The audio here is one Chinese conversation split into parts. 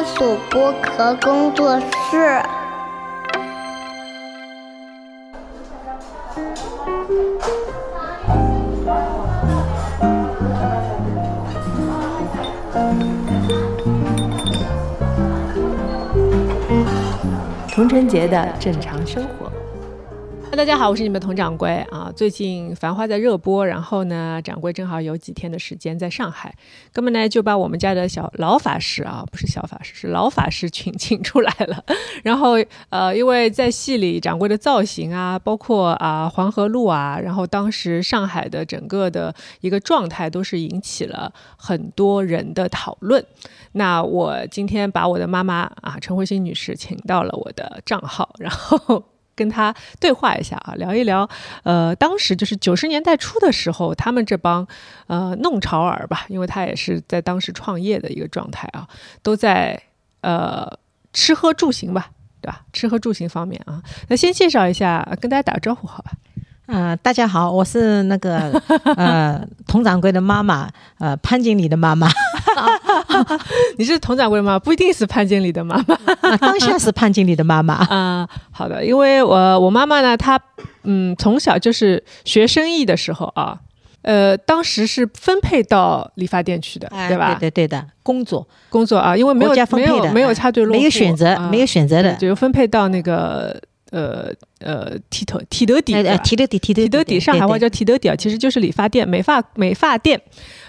番薯剥壳工作室。童晨节的正常生活。大家好，我是你们佟掌柜啊。最近《繁花》在热播，然后呢，掌柜正好有几天的时间在上海，哥们呢就把我们家的小老法师啊，不是小法师，是老法师请请出来了。然后呃，因为在戏里掌柜的造型啊，包括啊黄河路啊，然后当时上海的整个的一个状态，都是引起了很多人的讨论。那我今天把我的妈妈啊陈慧欣女士请到了我的账号，然后。跟他对话一下啊，聊一聊，呃，当时就是九十年代初的时候，他们这帮呃弄潮儿吧，因为他也是在当时创业的一个状态啊，都在呃吃喝住行吧，对吧？吃喝住行方面啊，那先介绍一下，跟大家打个招呼，好吧？嗯，大家好，我是那个呃佟掌柜的妈妈，呃潘经理的妈妈。你是佟掌柜的妈妈，不一定是潘经理的妈妈。当下是潘经理的妈妈 啊。好的，因为我我妈妈呢，她嗯从小就是学生意的时候啊，呃当时是分配到理发店去的，对吧？对对的，工作工作啊，因为没有没有没有插队落户，没有选择，没有选择的，就分配到那个。呃呃，剃头剃头底，剃头底，剃头底，上海话叫剃头底啊，其实就是理发店、美发美发店。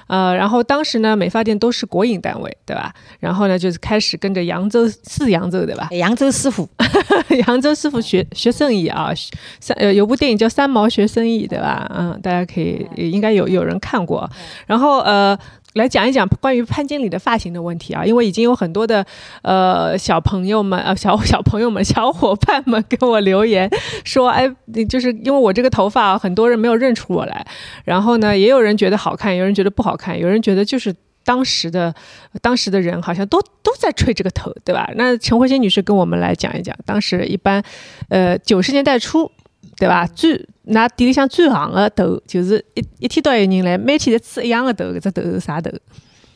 呃，然后当时呢，美发店都是国营单位，对吧？然后呢，就是开始跟着扬州是扬州对吧？扬州师傅，扬州师傅学学生意啊。三呃，有部电影叫《三毛学生意》，对吧？嗯，大家可以应该有有人看过。然后呃。来讲一讲关于潘经理的发型的问题啊，因为已经有很多的呃小朋友们呃小 小朋友们 小伙伴们给我留言说，哎，就是因为我这个头发，很多人没有认出我来。然后呢，也有人觉得好看，有人觉得不好看，有人觉得就是当时的当时的人好像都都在吹这个头，对吧？那陈慧欣女士跟我们来讲一讲，当时一般呃九十年代初。对吧？最那店里向最行的头，就是一一天到有人来，每天侪吹一样的头，搿只头是啥头？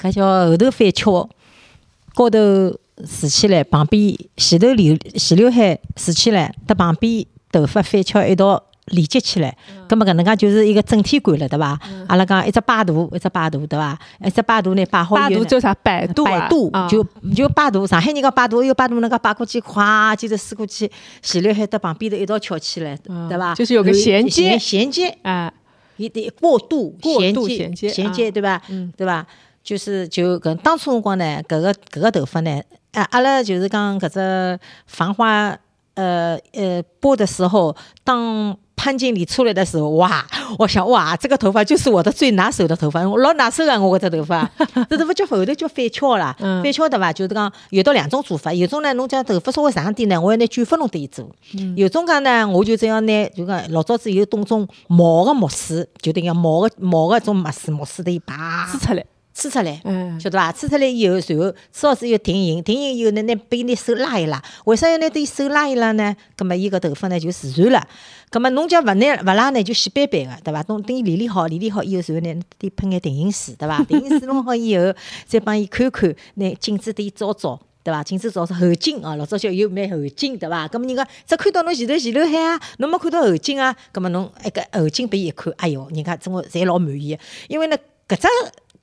搿叫后头翻翘，高头竖起来，旁边前头留前刘海竖起来，搭旁边头发翻翘一道。连接起来，咁么搿能介就是一个整体感了，对伐？阿拉讲一只摆图，一只摆图，对伐？一只摆图呢，摆好。摆图叫啥？摆度摆度就就摆图。上海人讲摆图，一个摆图能介摆过去，咵，接着撕过去，前刘海搭旁边头一道翘起来，对伐？就是有个衔接，衔接啊，一点过渡，衔接，衔接，衔接，对伐？嗯，对伐？就是就搿当初辰光呢，搿个搿个头发呢，啊，阿拉就是讲搿只繁花，呃呃播的时候当。潘经理出来的时候，哇！我想，哇，这个头发就是我的最拿手的头发，我老拿手啊！我搿只头发，这头发叫后头叫翻翘啦，翻翘对伐？就是讲有到两种做法，有种呢，侬讲头发稍微长点呢，我要拿卷发弄得伊做；有种讲呢，我就这样拿，就讲老早子有动种毛个木丝，就等于毛个毛的种木丝，木丝的拔撕出来。吹出来，晓得伐？吹出来以后，随后吹好之后定型，定型以后呢，拿被拿手拉一拉。为啥要拿对手拉一拉呢？葛末伊个头发呢就自然了。葛末侬讲勿拿勿拉呢，就稀斑斑个，对伐？侬等伊理理好，理理好以后，随后呢，得喷眼定型水，对伐？定型水弄好以后，再帮伊看看，拿镜子对伊照照，对伐？镜子照照后颈啊，老早叫有蛮后颈，对伐？葛末人家只看到侬前头前头海啊，侬没看到后颈啊。葛末侬一个后颈拨伊一看，哎哟，人家真个侪老满意，因为呢，搿只。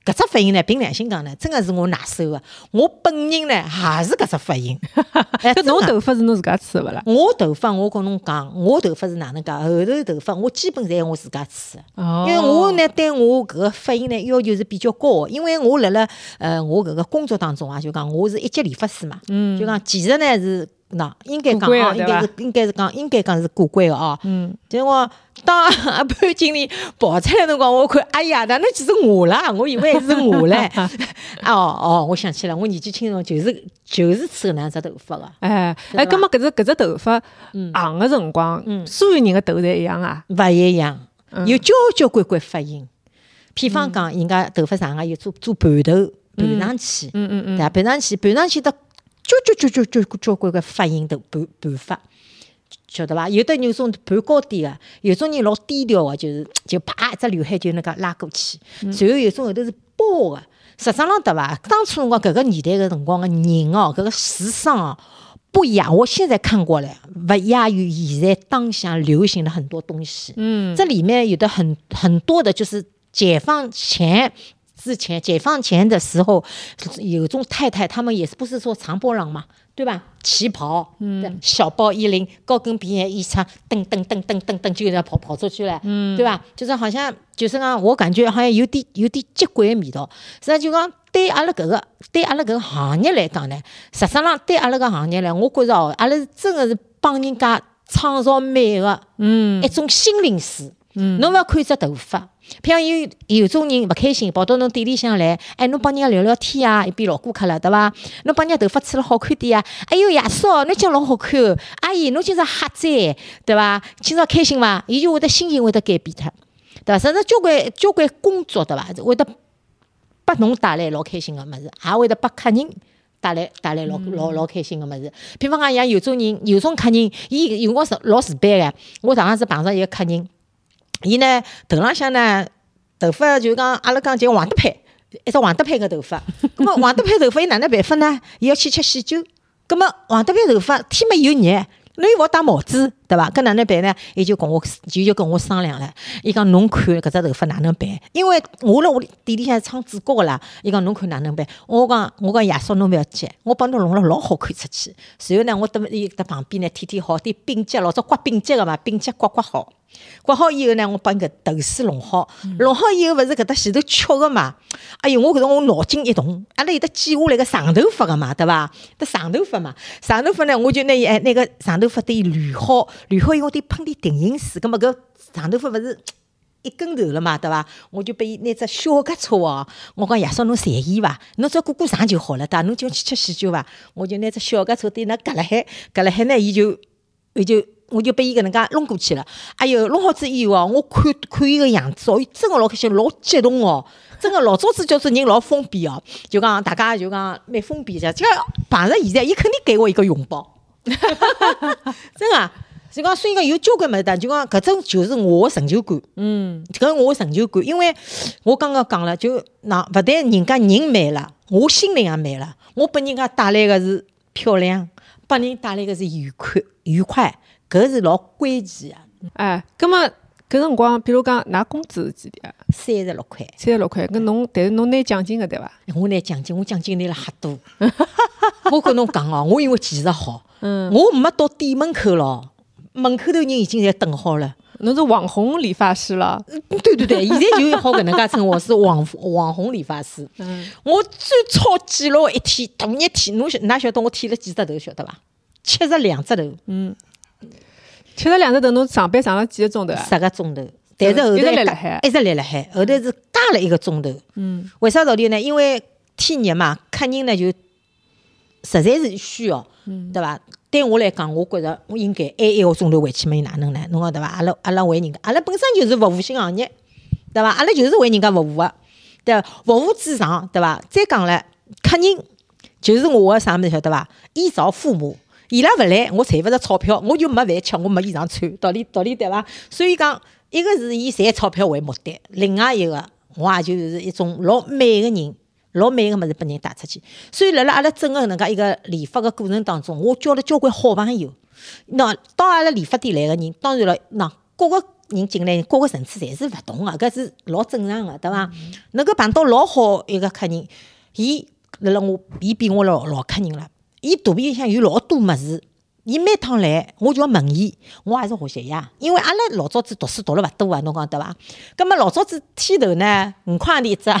搿只发型呢，凭良心讲呢，真个是我拿手个。我本人呢，也是搿只发型。哎，侬头发是侬自家吹个勿啦？我头发，我跟侬讲，我头发是哪能介？后头头发我基本侪我自家吹哦。因为我呢，对我搿个发型呢要求是比较高。因为我辣辣呃，我搿个工作当中啊，就讲我是一级理发师嘛。嗯。就讲其实呢是。喏，应该讲啊，应该是应该是讲，应该讲是过关个哦。嗯，结果当阿潘经理跑出来辰光，我看，哎呀，哪能就是我啦？我以为是我唻。哦哦，我想起来，我年纪轻辰就是就是吹搿能样只头发个。哎哎，葛末搿只搿只头发行个辰光，所有人个头侪一样啊？勿一样，有交交关关发型。比方讲，人家头发长个有做做盘头，盘上去，嗯嗯嗯，对盘上去，盘上去的。交交交交交交关个发型的办办法，晓得伐？有的人种盘高点个，有种人老低调个，就是就啪一只刘海就那个拉过去。然后有种后头是包个，实际上对伐？当初辰光搿个年代个辰光个人哦，搿个时尚哦，不亚。我现在看过来，勿亚于现在当下流行的很多东西。嗯，这里面有的很很多的，就是解放前之前，解放前的时候，有种太太，她们也是不是说长波浪嘛，对吧？旗袍，嗯，小包衣领，高跟皮鞋衣裳，噔噔噔噔噔噔就要跑跑出去了，嗯，对吧？就是好像就是讲，我感觉好像有点有点接轨的味道。实际上就讲对阿拉搿个对阿拉搿个行业来讲呢，实质上对阿拉搿行业呢，我觉着哦，阿拉是真的是帮人家创造美的，嗯，一种心灵书。嗯，侬勿要看只头发。譬如有有种人勿开心，跑到侬店里向来，哎，侬帮人家聊聊天啊，一边老顾客了，对伐？侬帮人家头发吹了好看点啊，哎哟，爷叔，侬讲老好看，阿姨，侬今朝瞎在，对伐？今朝开心伐？伊就会得心情会得改变脱，对伐？甚至交关交关工作，对伐？会得拨侬带来老开心个物事，也会得拨客人带来带来老老老开心个物事。比方讲，像有种人，有种客人，伊有辰光是老自卑个。我上趟子碰上一个客人。伊呢头浪向呢头发就讲阿拉讲叫黄德配，一只黄德配个头发。咁么黄德配头发伊哪能办法呢？伊要去吃喜酒。咁么黄德配头发天没有热，侬又勿好戴帽子，对伐？搿哪能办呢？伊就跟我就就跟我商量了。伊讲侬看搿只头发哪能办？因为我辣屋里店里向唱主角个啦。伊讲侬看哪能办？我讲我讲爷叔侬勿要急，我帮侬弄了老好看出去。随后呢，我等伊搭旁边呢天天好点冰结，老早刮冰结个嘛，冰结刮刮好。刮好以后呢，我把搿头丝弄好，弄好以后勿是搿搭前头翘个嘛？哎哟，我搿辰我脑筋一动，阿拉有得剪下来个长头发个嘛，对伐？得长头发嘛，长头发呢，我就拿伊哎那个长头发对伊捋好，捋好以后得喷点定型水，葛末搿长头发勿是一根头了嘛，对伐？我就拨伊拿只小夹车哦，我讲爷叔侬随意伐？侬只要过过场就好了，对伐？侬就去吃喜酒伐？我就拿只小夹车对那夹辣海，夹辣海呢，伊就伊就。我就被伊搿能介弄过去了。哎哟，弄好子以后哦，我看看伊个样子哦，伊真个老开心，老激动哦，真个老早子叫做人老封闭哦，就讲大家就讲蛮封闭的。就碰着现在，伊肯定给我一个拥抱，真个。就讲所以讲有交关物事，就讲搿种就是我成就感。嗯，搿我成就感，因为我刚刚讲了，就那勿但人家人美了，我心灵也美了，我拨人家带来个是漂亮，拨人带来个是愉快愉快。搿是老关键啊！哎，葛末搿辰光，比如讲㑚工资是几钿三十六块，三十六块。搿侬，但是侬拿奖金个对伐？我拿奖金，我奖金拿了瞎多。我跟侬讲哦，我因为技术好，嗯，我没到店门口咯，门口头人已经在等好了。侬是网红理发师了？对对对，现在就好搿能介称我是网 网红理发师。嗯，我最超记录一天，大热天，侬晓哪晓得我剃了几只头，晓得伐？七十两只头。嗯。吃了两只头，侬上班上了几个钟头啊？十个钟头，但是后头一直立辣海，一直立辣海，后头是加了一个钟头。嗯，为啥道理呢？因为天热嘛，客人呢就实在是需要，对伐？对我来讲，我觉着我应该挨一个钟头回去，没哪能呢？侬讲对伐？阿拉阿拉为人家，阿拉本身就是服务性行业，对伐？阿拉就是为人家服务个，对服务至上，对伐？再讲了，客人就是我个啥物事晓得伐？衣着父母。伊拉勿来，我赚勿着钞票，我就没饭吃，我没衣裳穿，道理道理对伐？所以讲，一个是以赚钞票为目的，另外一个我也就是一种老美个人，老美个物事拨人带出去。所以辣辣阿拉整个搿能介一个理发个过程当中，我交了交关好朋友。那到阿拉理发店来个人，当然了，那各个人进来，各个层次侪是勿同个，搿是老正常个，对伐？能够碰到老好一个客人，伊辣辣我，伊比我老老客人了。伊肚皮里向有老多物事，伊每趟来，我就要问伊，我也是学习呀。因为阿拉老早子读书读了勿多啊，侬讲对伐？葛末老早子剃头呢，五块钿一只，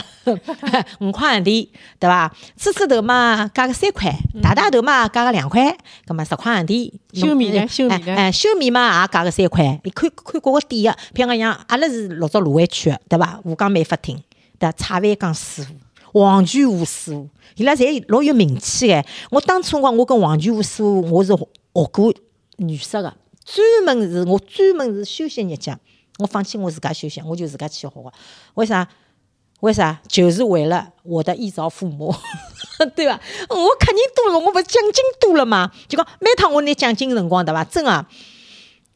五块钿，对伐？吹吹头嘛，加个三块，大大头嘛，加个两块，葛末十块钿。修眉呢？修眉呢？哎，修眉嘛也加个三块。你看看各个店个，譬如讲像阿拉是老早卢湾区个，对伐？吴江美发厅，对，蔡万刚师傅。黄全武师傅，伊拉侪老有名气个。我当初辰光我跟黄全武师傅，我是学过女色个，专门是我专门是休息日脚，我放弃我自家休息，我就自家去学个。为啥？为啥？就是为了我的衣着父母，对伐？我客人多了，我勿奖金多了嘛？就讲每趟我拿奖金辰光，对伐？真个，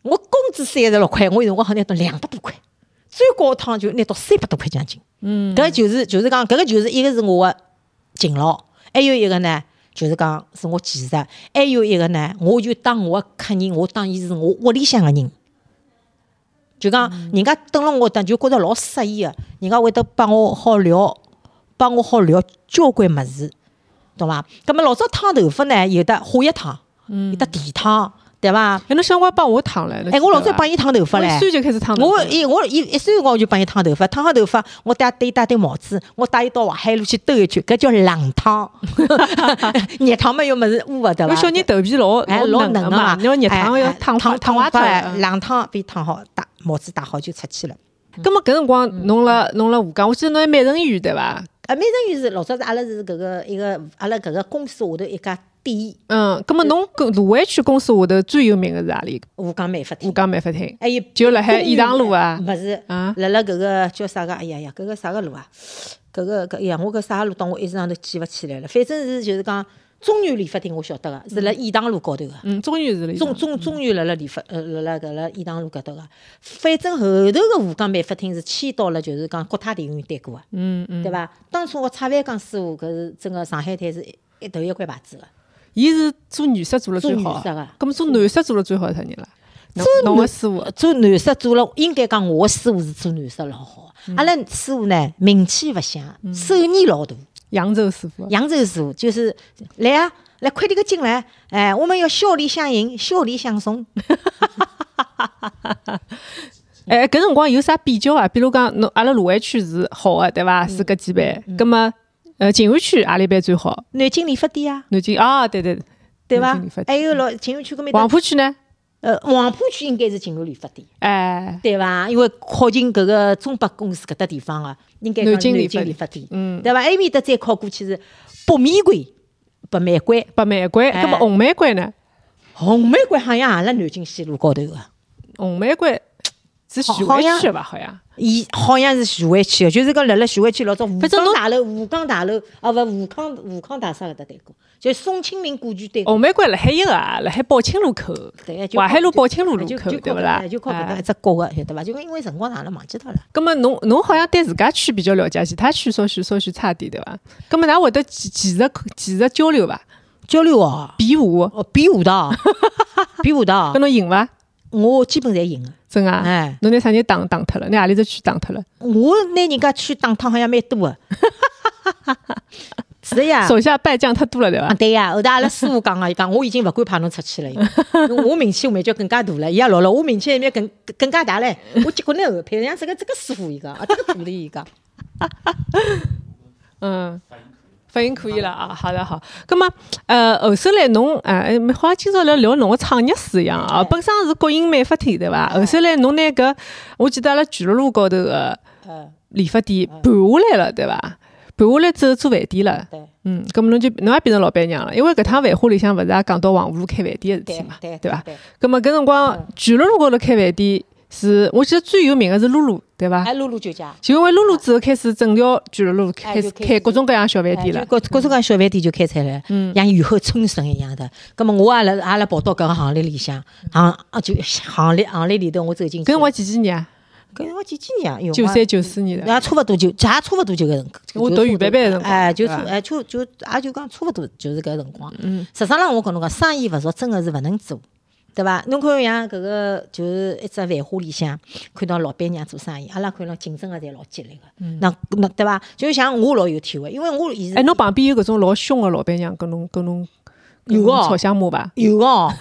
我工资三十六块，我有辰光好拿到两百多块。最高趟就拿到三百多块奖金。嗯，搿就是就是讲，搿个就是一个是我的勤劳，还有一个呢，就是讲是我技术，还有一个呢，我就当我个客人，我当伊是我屋里向个人。就讲人家蹲辣我搭就觉着老适意个，人家会得帮我好聊，帮我好聊交关物事，懂伐？葛末老早烫头发呢，有的化一烫，有的电烫，对伐？哎，侬小辰光帮我烫唻，哎，我老早帮伊烫头发唻，一岁就开始烫。我一我一一岁辰光我就帮伊烫头发，烫好头发，我戴戴戴顶帽子，我带伊到淮海路去兜一圈，搿叫冷烫。热烫嘛又物事污勿对伐？小人头皮老哎老嫩个嘛，你要热烫要烫烫烫坏脱。嗯冷烫被烫好，戴帽子戴好就出去了。葛么搿辰光侬辣侬辣吴江，我记得侬还美人鱼对伐？啊，美人鱼是老早是阿拉是搿个一个阿拉搿个公司下头一家店，嗯，葛么侬搿卢湾区公司下头最有名个是何里？吴江美发厅吴，江美发厅。还有就辣海颐塘路啊勿是，啊辣辣搿个叫啥个？哎呀呀，搿个啥个路啊？搿个搿哎呀，我搿啥路当我一时上头记勿起来了。反正是就是讲中原理发厅，我晓得个，是辣颐塘路高头个。嗯，中原是了。中中中原辣辣理发，呃，辣辣搿辣颐塘路搿搭个，反正后头个吴江美发厅是迁到了就是讲国泰电影院对过个，嗯嗯，对伐？当初我蔡万刚师傅搿是整个上海滩是一一头一块牌子个，伊是做女色做了最好个。葛么做男色做了最好是啥人啦？侬侬个师傅做男色做了，应该讲我个师傅是做男色老好个。阿拉师傅呢名气勿响，手艺老大。扬州师傅。扬州师傅就是来啊，来快点个进来，哎，我们要笑脸相迎，笑脸相送。哎，搿辰光有啥比较啊？比如讲，侬阿拉卢湾区是好个，对伐？是搿几班。葛么，呃，静安区阿里班最好？南京理发店啊，南京啊，对对对伐南京理发？店还有老静安区搿面黄，浦区呢？呃，黄浦区应该是静安理发店。哎，对伐？因为靠近搿个中百公司搿搭地方啊，应该讲南京理发店，嗯，对伐？埃面搭再靠过去是北玫瑰、北玫瑰、北玫瑰，哎葛么红玫瑰呢？红玫瑰，好像也辣南京西路高头个，红玫瑰是徐汇区的吧？好像。伊好像是徐汇区个，就是讲辣辣徐汇区老早吴江大楼、吴江大楼，哦勿，吴康吴康大厦搿搭对过，就宋庆龄故居对过。红玫瑰辣海一个啊，辣海宝庆路口，对，就淮海路宝庆路路口，对勿啦？就靠搿搭哎一只角个，晓得伐？就讲因为辰光长了忘记脱了。葛末侬侬好像对自家区比较了解，其他区稍许稍许差点，对伐？葛末㑚会得技技术技术交流伐？交流哦，比武，哦，比武道，比武道跟，侬赢伐？我基本侪赢个。真啊？哎，侬拿啥人打打脱了？拿何里只区打脱了？我拿人家区打脱好像蛮多个。是呀。手下败将太多了，对啊，伐？对呀，后头阿拉师傅讲个，伊讲我已经勿敢派侬出去了，伊讲我名气蛮叫更加大了，伊也老了，我名气还蛮更更加大唻。我结果呢后配像这个这个师傅伊讲，啊这个徒弟伊讲，嗯，反应可以了啊，好的好。咁么，呃，后首来侬，哎，好像今朝来聊侬个创业史一样啊。本身是国营美发厅对伐？后首来侬拿搿，我记得阿拉巨鹿路高头个呃，理发店盘下来了，对伐？盘下来之后做饭店了。对嗯，咁么侬就侬也变成老板娘了，因为搿趟繁花里向勿是也讲到黄浦路开饭店个事体嘛，对对伐？对，咁么搿辰光巨鹿路高头开饭店是，我记得最有名个是露露，对伐？哎，露露酒家。就因为露露之后开始整条巨鹿路开始开各种各样小饭哎店了。各各种各样小饭店就开出来了，嗯像雨后春笋一样的。那么我也辣也辣跑到搿个行列里向，行啊就行列行列里头我走进去。搿辰光几几年啊？搿辰光几几年啊？九三九四年的。也差勿多就，也差勿多就搿辰光。我读预备班的辰光哎，就差哎就就也就讲差勿多就是搿辰光。嗯，实际上我跟侬讲，生意勿熟真个是勿能做，对伐？侬看像搿个就是一只繁华里向，看到老板娘做生意，阿拉看到竞争个侪老激烈个。那那对伐？就像我老有体会，因为我现在嗯哎，侬旁边有搿种老凶个老板娘跟侬跟侬跟侬有哦吵相骂伐？有哦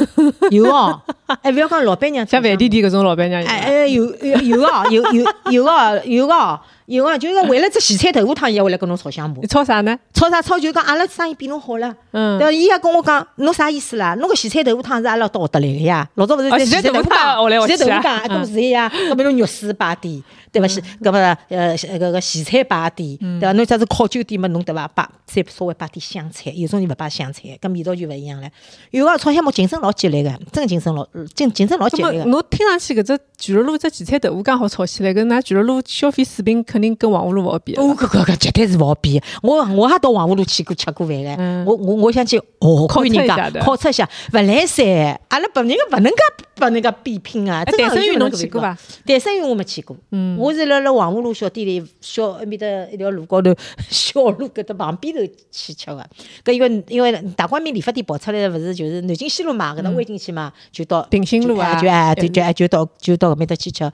有哦，哎，勿要讲老板娘像饭店店搿种老板娘有，哎哎有有有哦有有有哦有哦有哦，就是为了只咸菜豆腐汤，伊也会来跟侬吵相骂你。吵啥呢？吵啥吵？就讲阿拉生意比侬好了。嗯对，伐？伊也跟我讲，侬啥意思啦？侬个咸菜豆腐汤是阿拉到学得来个呀。老早勿是哦在咸菜豆腐汤学来学去啊咸菜豆腐汤，嗯都是呀。搿么侬肉丝摆点，对伐？是搿么呃搿个咸菜摆点，嗯对伐？侬假是烤酒店嘛，侬对伐？摆再稍微摆点香菜，有种人勿摆香菜，搿味道就勿一样了。有个吵相骂竞争老激烈个，真个竞争老竞竞争老激烈个。侬听上去搿只巨鹿路只荠菜豆腐刚好炒起来，搿㑚巨鹿路消费水平肯定跟黄河路勿好比了哦，搿搿搿绝对是勿好比。我我也到黄河路去过吃过饭个嗯，我我我想去哦，考看人家考察一下，勿来三，阿拉本人个勿能介帮人家比拼啊！哎真的诞生园完全勿能够比拼侬去过伐？诞生园我没去过，嗯我是辣辣黄河路小店里小埃面搭一条路高头 小路搿搭旁边头去吃个。搿因为因为大光明理发店跑出来勿是就是南京西路嘛，搿搭弯进去嘛，就到平行路啊就啊就就哎就到就到搿面搭去吃。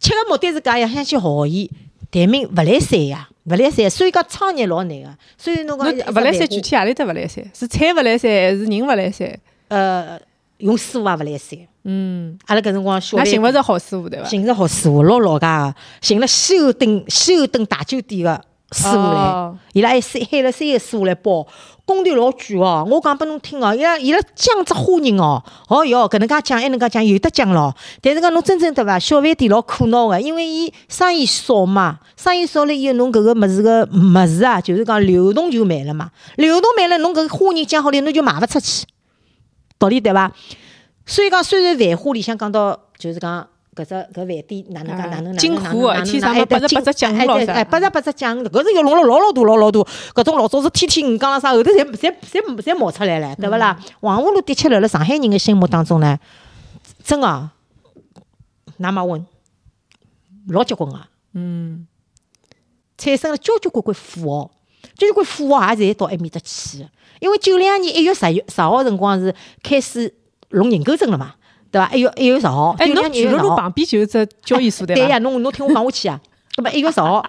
吃个目的是讲要想去学伊，但命勿来三呀，勿来三，所以讲创业老难个。所以侬讲勿来三，具体何里搭勿来三？是菜勿来三，还是人勿来三？呃用师傅也勿来三。嗯，阿拉搿辰光小那寻勿着好师傅对伐？寻着好师傅，老老家个，寻了西欧顿西欧顿大酒店个师傅来哦，伊拉还三喊了三个师傅来包，工地老贵哦。我讲拨侬听哦，伊拉伊拉讲只花人哦，哦哟，搿能介讲，埃能介讲，有得讲咯。但是讲侬真正对伐？小饭店老苦恼个，因为伊生意少嘛，生意少了以后，侬搿个物事个物事啊，就是讲流动就慢了嘛，流动慢了，侬搿个花人讲好了，侬就卖勿出去，道理对伐？所以讲，虽然繁花里向讲到，就是讲搿只搿饭店哪能啊讲哪能哪能金哪能哪能哪能哎八十八只酱哎哎八十八只酱，搿是要弄了老老大老老大，搿种老早是天天五讲了啥，后头侪侪侪侪冒出来了，对勿啦？黄河路的确辣辣上海人的心目当中呢，真个，㑚妈问，老结棍个。嗯，产生了交交关关富豪，交交关富豪也侪到埃面搭去的。因为九两年一月十月十号辰光是开始弄认购证了嘛，对伐？一月一月十号，哎，九侬巨鹿两年一月十号，路旁边就是只交易所伐？对呀，侬侬听我讲下去啊。那么一月十号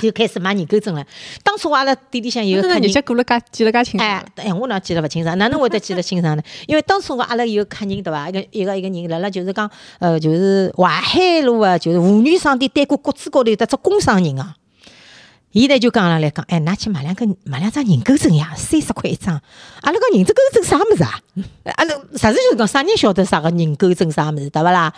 就开始买认购证了。当初阿拉店里向有个客人日脚。过了介记了介清爽。哎，哎，我哪记得勿清爽？哪能会得记得清爽呢？因为当初我阿拉有个客人对伐？一个一个一个人，辣辣就是讲，呃，就是淮海路啊，就是妇女商店对过国子高头有得只工商人啊。伊呢就讲阿拉来讲，哎，㑚去买两个买两张认购证呀，三十块一张。阿拉讲认购证啥物事啊？阿拉实事求是讲，啥人晓得啥个认购证啥物事，对勿啦？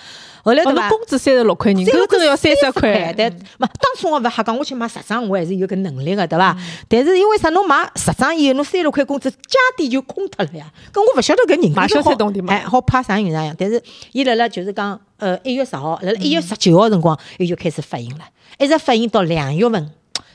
后来哦，对伐？工资三十六块，认购证要三十块。但嘛，当初我勿瞎讲，我去买十张，我还是有搿能力个，对伐？但是因为啥，侬买十张以后，侬三十六块工资，家底就空脱了呀。搿我勿晓得搿人买购证哎，好怕啥用啥样？但是伊辣辣就是讲，呃，一月十号，辣辣一月十九号辰光，伊就开始发行了，一直发行到两月份。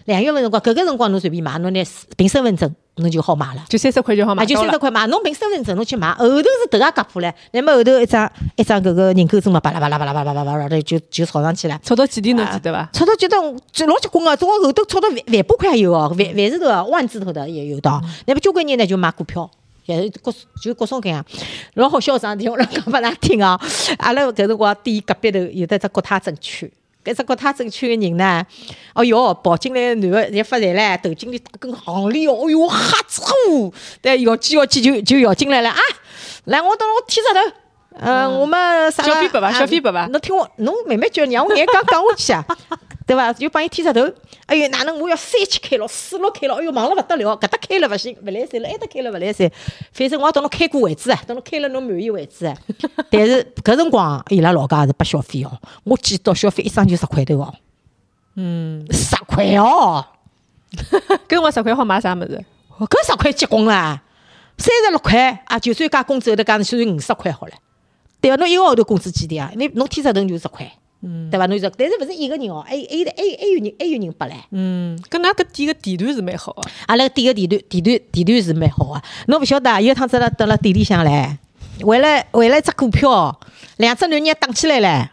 两月份辰光，搿个辰光侬随便买，侬拿凭身份证，侬就好买了。就三十块就好买啊，就三十块买，侬凭身份证侬去买，后头是头也割破唻，那么后头一张一张搿个认购证嘛，巴拉巴拉巴拉巴拉巴拉巴拉的就就炒上去了。炒到几钿侬记得伐？炒到觉得就老结棍个，总共后头炒到万万把块也有哦，万万字头啊、万字头的也有的。那么交关人呢就买股票，也各就各种各样，老好笑桩事体，我来讲拨㑚听哦。阿拉搿辰光店隔壁头有得只国泰证券。搿只国泰证券个人呢，哦哟，跑进来个男的一发财唻，头颈里打根项链哦，哎哟，哈子呼，对，摇起摇起就就摇进来了。啊！来，我等我剃只头。呃，我们啥个小费拨伐啊小费拨伐侬听我，侬慢慢叫，让我眼讲讲下。去啊，对伐？就帮伊剃只头。哎哟，哪能我要三七开了，四六开了，哎哟，忙了勿得了，搿搭开了勿行，勿来三了，埃搭开了勿来三。反正我要等侬开过为止啊，等侬开了侬满意为止啊。但是搿辰光伊拉老家也是拨小费哦，我记到小费一张就十块头哦，嗯，十块哦，搿我十块好买啥物事？搿十块结棍啦，三十六块啊，就算加工资后头加算五十块好了。对伐？侬一个号头工资几钿啊？你侬剃只头就十块，嗯对伐？侬就但是勿是一个人哦，还有还有还有还有人还有人拨唻。嗯，搿㑚搿点个地段是蛮好个。阿拉点个地段地段地段是蛮好个，侬勿晓得啊？有一趟子辣蹲辣店里向唻，为了为了一只股票，两只男人打起来唻。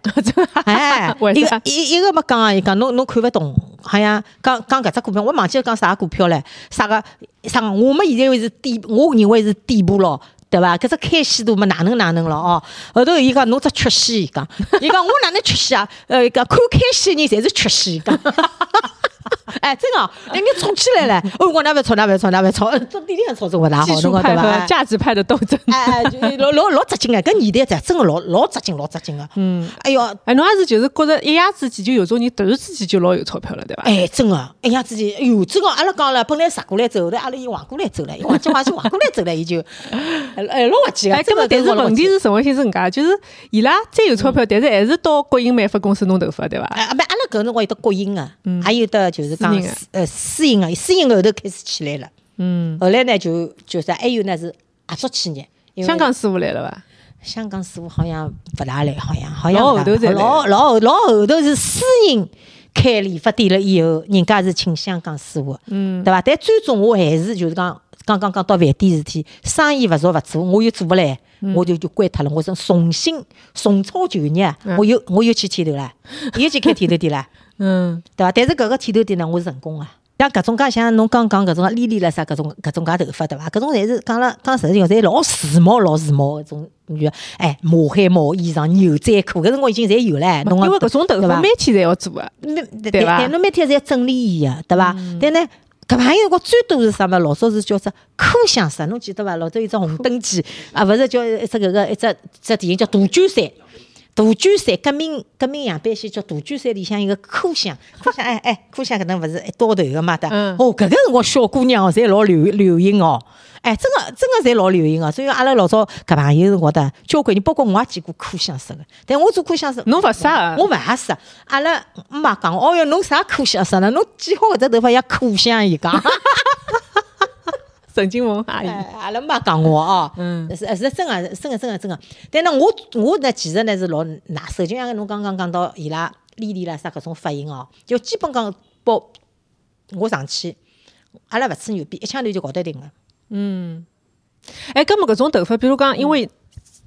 哎为，一啥个一一个没讲啊，伊讲侬侬看勿懂，好像讲讲搿只股票，我忘记了讲啥股票唻，啥个啥个，我们现在为是底，我认为是底部咯。对伐？搿只开西度嘛，哪能哪能了哦？后头伊讲侬只缺西，伊讲，伊讲我哪能缺西啊？呃，伊讲看开西人侪是缺西，伊讲。哎，真个，那面吵起来了。哦，我吵，哪勿吵，哪勿吵，做店里向吵真勿大好，技术侬讲对伐？派和哎价值派的斗争。哎，就 老老老扎劲个，搿年代真真个老老扎劲，老扎劲个。嗯，哎哟，哎，侬也是就是觉着一夜之间就有种人突然之间就老有钞票了，对伐？哎，真的，一夜，之间，哎哟，真个，阿拉讲了，本来直过来走，后头阿拉伊横过来走了，伊往讲话就横过来走了，伊就，哎，老滑稽个。哎，真的搿么但是问题是什么性是搿能介，就是伊拉再有钞票，但是还是到国营美发公司弄头发，对伐？哎，不，阿拉搿辰光有得国营个，还有得就是讲呃私营个，私营个后头开始起来了。嗯，后来呢，就就是还有呢是合作企业，香港师傅来了伐？香港师傅好像勿大来，好像好像老后头才来老老后老后头是私人开理发店了以后，人家是请香港师傅，嗯对伐？但最终我还是就是讲刚刚讲到饭店事体，生意勿做勿做，我又做勿来，嗯我就就关脱了。我是重新重操旧业，我又我又去剃头了，又去开剃头店了。嗯对伐？但是搿个剃头店呢，我是成功个。像搿种介像侬刚讲搿种理理了啥搿种搿种介头发对伐？搿种侪是讲了讲实情，侪老时髦老时髦搿种，你觉得哎马海毛衣裳、牛仔裤，搿辰光已经侪有唻。侬因为搿种头发每天侪要做个，每对伐对但侬每天侪要整理伊个，对伐？但呢，搿排辰光最多是啥物？老早是叫啥科相室，侬记得伐？老早有只红灯记啊，勿是叫一只搿个一只只电影叫《杜鹃山》。大卷山革命革命样板戏叫大卷山里向一个科相，科相哎哎，科相搿能勿是一刀头个嘛的。嗯哦，搿个辰光小姑娘哦，侪老流流行哦。哎，真个真个侪老流行哦。所以阿拉老早搿朋友辰光的交关人，包括我也见过科相室个，但我做科相式侬勿啥啊我勿合适。阿拉姆妈讲，哦哟，侬啥科相室呢？侬剪好搿只头发像科相伊讲。沈金凤阿姨，哎，阿拉妈讲我哦，嗯是是真个，真个真个真个。但呢，我我呢，其实呢是老拿手，就像侬刚刚讲到伊拉丽丽啦啥搿种发型哦，就基本讲包我上去，阿拉勿吹牛逼，一枪头就搞得定了。嗯，哎，搿么搿种头发，比如讲，因为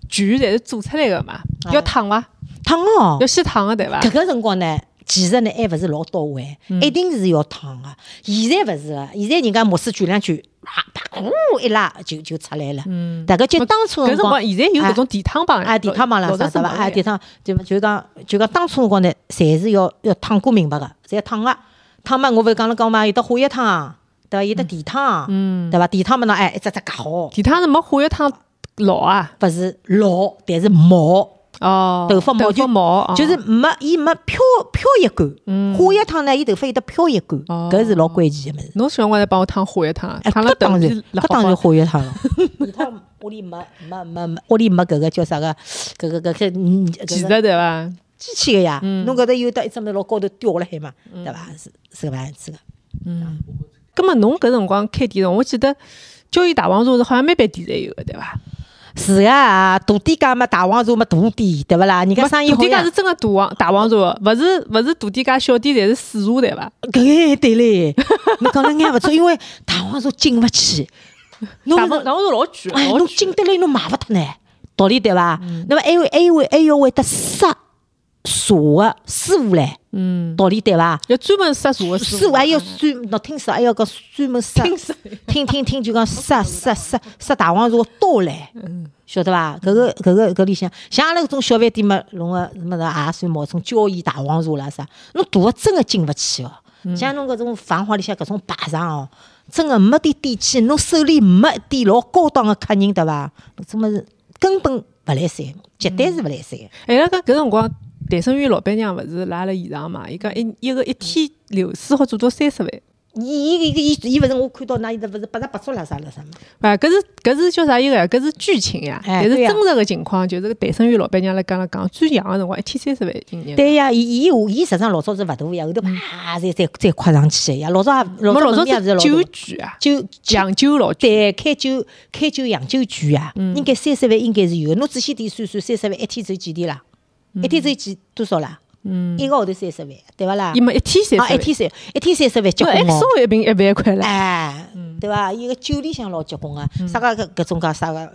卷侪是做出来个嘛，啊要烫伐？烫哦要，先烫个对伐？搿个辰光呢，其实呢还勿是老到位，一定是要烫个。现在勿是个，现在人家摩丝卷两卷，啊，啪呜一拉就就出来了。嗯，大概就当初搿辰光光。现在有搿种地烫棒啊，地烫棒啦啥对伐？啊，地烫就就讲就讲当初辰光呢，侪是要要烫过明白个，侪要烫个。烫嘛，我勿是讲了讲嘛，有得化液烫，对伐？有得地烫，嗯，对伐？地烫嘛，喏，哎，一只只夹好，地烫是没化液烫老啊，勿是老，但是毛，哦，头发毛就发毛，哦就是没伊没飘飘逸感。化一趟呢，伊头发有得飘逸感，哦搿是老关键个物事。侬小辰光来帮我烫化一烫，哎，烫了搿当然，搿当然化一趟了。地烫屋里没没没没，屋里没搿个叫啥个？搿个搿个嗯搿个记得对伐？机器个呀。嗯侬搿搭有得一只物事老高头吊辣海嘛，对伐？是是搿能样子个。嗯，葛末侬搿辰光开店辰，我记得交易大王茶是好像每爿店侪有个对伐？是个啊，大店家嘛，大王茶嘛，大店，对勿啦？人家生意好呀大店家是。真个大王大王茶，勿是勿是大店家小店侪是水茶对伐？搿个对嘞，侬讲了眼勿错，因为大王茶进勿去。侬是大王大王茶老贵，哎，侬进得来侬卖勿脱呢，道理对伐？嗯那么还有还有还要会得杀茶个师傅唻，嗯，道理对伐？要专门杀茶个师傅还要专，喏听说还要个专门杀，听听听听就讲杀杀杀杀大王茶个刀唻，晓得伐？搿个搿个搿里向，像阿拉搿种小饭店嘛，弄个什么的也算冒充交易大王茶啦啥，侬大个真个进勿去哦。像侬搿种繁华里向搿种排场哦，真个没点底气，侬手里没一点老高档个客人对伐？搿么是根本勿来三，绝对是勿来三。哎，拉讲搿辰光，诞生园老板娘勿是来了现场嘛？伊讲一一个一天流水好做到三十万，伊伊伊伊伊勿是我看到那伊勿是八十八桌啦啥啦啥嘛？啊，搿是搿是叫啥一个呀？搿是剧情呀，但是真实个情况就是个诞生园老板娘来讲了讲，最强个辰光一天三十万。对呀，伊伊伊实际上老早是勿大呀，后头啪再再再夸上去个呀。老早也老早是老酒大局啊，酒洋酒老贵。对，开酒开酒洋酒局啊，应该三十万应该是有的。侬仔细点算算，三十万一天只有几钿啦？一天只有几多少啦？嗯，一个号头三十万，对勿啦伊？么一天三十啊，万，一天三一天三十万结那棍哦。一瓶一万块啦。哎，对伐？伊个酒里向老结棍个，啥个搿搿种介啥个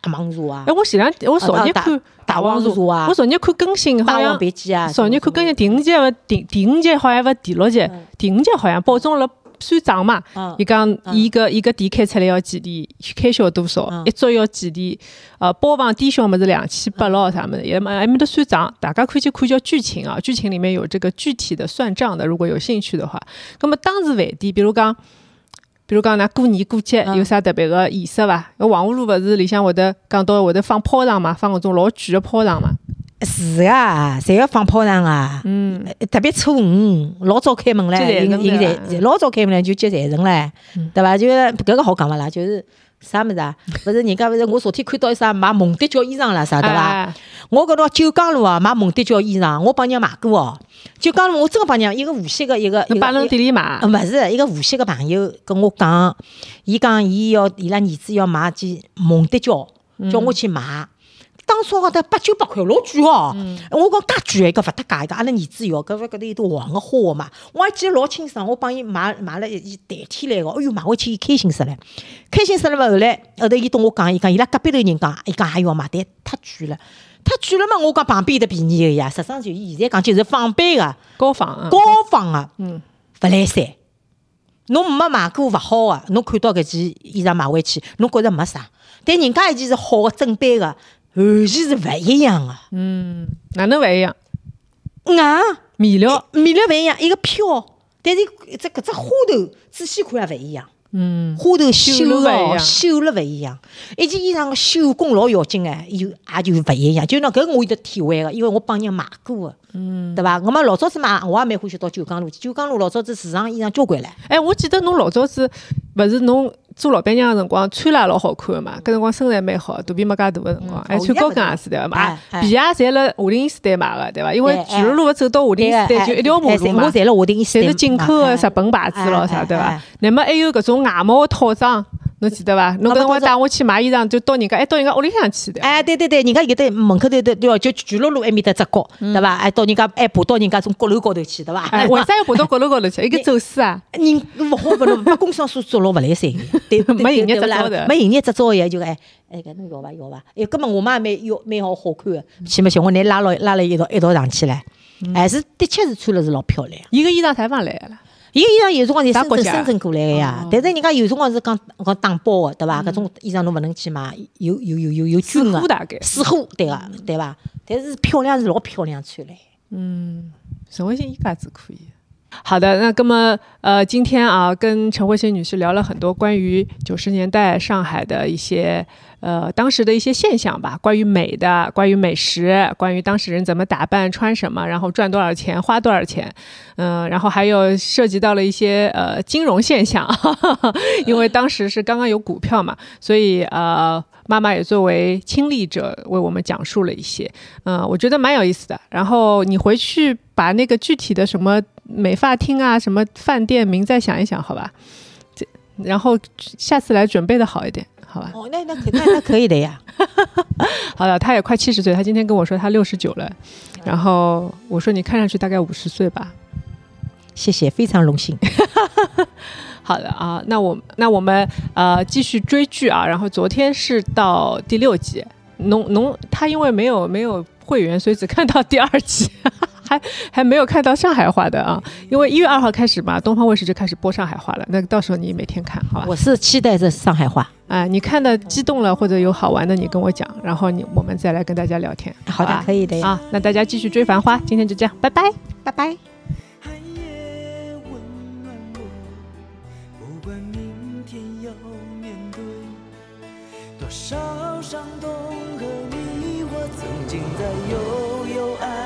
大蟒蛇啊哎，，我前两天我昨日看大王茶茶啊我昨日看更新，好像别姬啊，昨日看更新第五集勿第第五集好像勿第六集，第五集好像保证了算账嘛。嗯伊讲伊个伊个店开出来要几钿，开销多少，嗯一桌要几钿，呃，包房低消么是两千八咯啥么的，也嘛还没得算账，大家可以去看叫剧情啊，剧情里面有这个具体的算账的，如果有兴趣的话，那么当时饭店，比如讲。比如讲，㑚过年过节嗯有啥特别个仪式伐？那黄河路勿是里向会得讲到会得放炮仗嘛，放搿种老贵个炮仗嘛。是啊，侪要放炮仗啊。嗯，特别初五，老早开门唻，接财神迎迎财，老早开门唻就接财神唻，对伐？就是搿个好讲勿啦？就是啥物事啊？勿是人家勿是我昨天看到一啥买蒙迪娇衣裳啦啥，对伐？哎我搿到九江路啊买蒙迪娇衣裳，我帮人家买过哦。九江路我真个帮人家一个无锡个一个一个那摆侬店里买呃，，勿是一个无锡个朋友跟我讲，伊讲伊要伊拉儿子要买件蒙迪胶，叫我去买。当初好像八九百块，老贵哦。我讲介贵，搿勿搭界，个阿拉儿子要，搿勿搿头有朵黄个花嘛。我还记得老清爽，我帮伊买买了一代替来个，哎哟，买回去伊开心死了，开心死了嘛。后来后头伊同我讲，伊讲伊拉隔壁头人讲，伊讲还要买，但太贵了，太贵了嘛。我讲旁边的便宜个呀，实际上就现在讲就是仿版个高仿高仿个，嗯，勿来三。侬没买过勿好个，侬看到搿件衣裳买回去，侬觉着没啥。但人家一件是好个正版个，完全是勿一样个。嗯，哪能勿一样？啊，面料面料勿一样，一个飘，但是只搿只花头仔细看也勿一样。嗯，花头绣绣了哦，样绣了勿一样。一件衣裳个绣工老要紧哎，有也就勿一样。就拿，搿我有得体会个，因为我帮人买过个，嗯，对伐？我们老早子嘛，我也蛮欢喜到九江路去。九江路老早子时尚衣裳交关唻。哎，我记得侬老早子勿是侬做老板娘个辰光穿了也老好看个嘛，搿辰光身材蛮好，肚皮没介大个辰光，还哦穿高跟鞋子对伐？嘛皮鞋侪辣华林时代买个对伐？因为对巨鹿路走到华林时代就一条马路嘛。侪辣华定时代侪是进口个日本牌子咯，哎啥对伐？乃末还有搿种外贸个套装，侬记得伐？侬搿辰光带我去买衣裳，就到人家，哎，到人家屋里向去的。哎，对对对，人家有的门口头头对伐？就巨鹿路埃面搭只角，对伐？哎，到人家哎爬到人家从阁楼高头去，对伐？哎，为啥要爬到阁楼高头去？一个走私啊！人勿好勿侬把工商所做牢勿来三个，对对没营业执照的没营业执照个就哎哎搿侬要伐要伐？哎，根本我妈蛮要蛮好好看个，去嘛去，我拿拉牢拉了一道一道上去唻，还是的确是穿了是老漂亮。伊个衣裳啥地方来个啦？伊个衣裳有辰光是深圳深圳过来个呀，但是人家有辰光是讲讲打包个，对伐？搿种衣裳侬勿能去买，有有有有有水菌个，货大概。水货对个对伐？但是漂亮是老漂亮穿来。陈慧欣一家子可以。好的，那那么呃，今天啊，跟陈慧欣女士聊了很多关于九十年代上海的一些呃当时的一些现象吧，关于美的，关于美食，关于当时人怎么打扮、穿什么，然后赚多少钱、花多少钱，嗯、然后还有涉及到了一些呃金融现象，因为当时是刚刚有股票嘛，所以呃。妈妈也作为亲历者为我们讲述了一些，嗯、我觉得蛮有意思的。然后你回去把那个具体的什么美发厅啊、什么饭店名再想一想，好吧？这然后下次来准备的好一点，好吧？哦，那那可那那可以的呀。好了，他也快七十岁，他今天跟我说他六十九了，然后我说你看上去大概五十岁吧。谢谢，非常荣幸。好的啊，那我那我们呃继续追剧啊，然后昨天是到第六集，农农他因为没有没有会员，所以只看到第二集，还还没有看到上海话的啊，因为一月二号开始嘛，东方卫视就开始播上海话了，那到时候你每天看好吧？我是期待着上海话。啊、你看的激动了或者有好玩的，你跟我讲，然后你我们再来跟大家聊天，好的吧，可以的呀。啊，那大家继续追繁花，今天就这样，拜拜。拜拜。寒夜温暖我，不管明天要面对多少伤痛和迷惑，曾经在幽幽暗暗、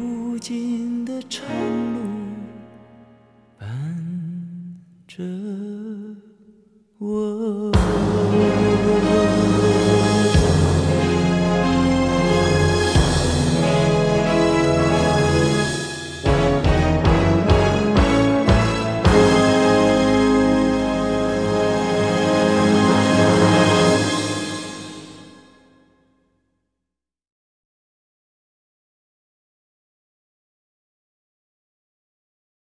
无尽的长路伴着我。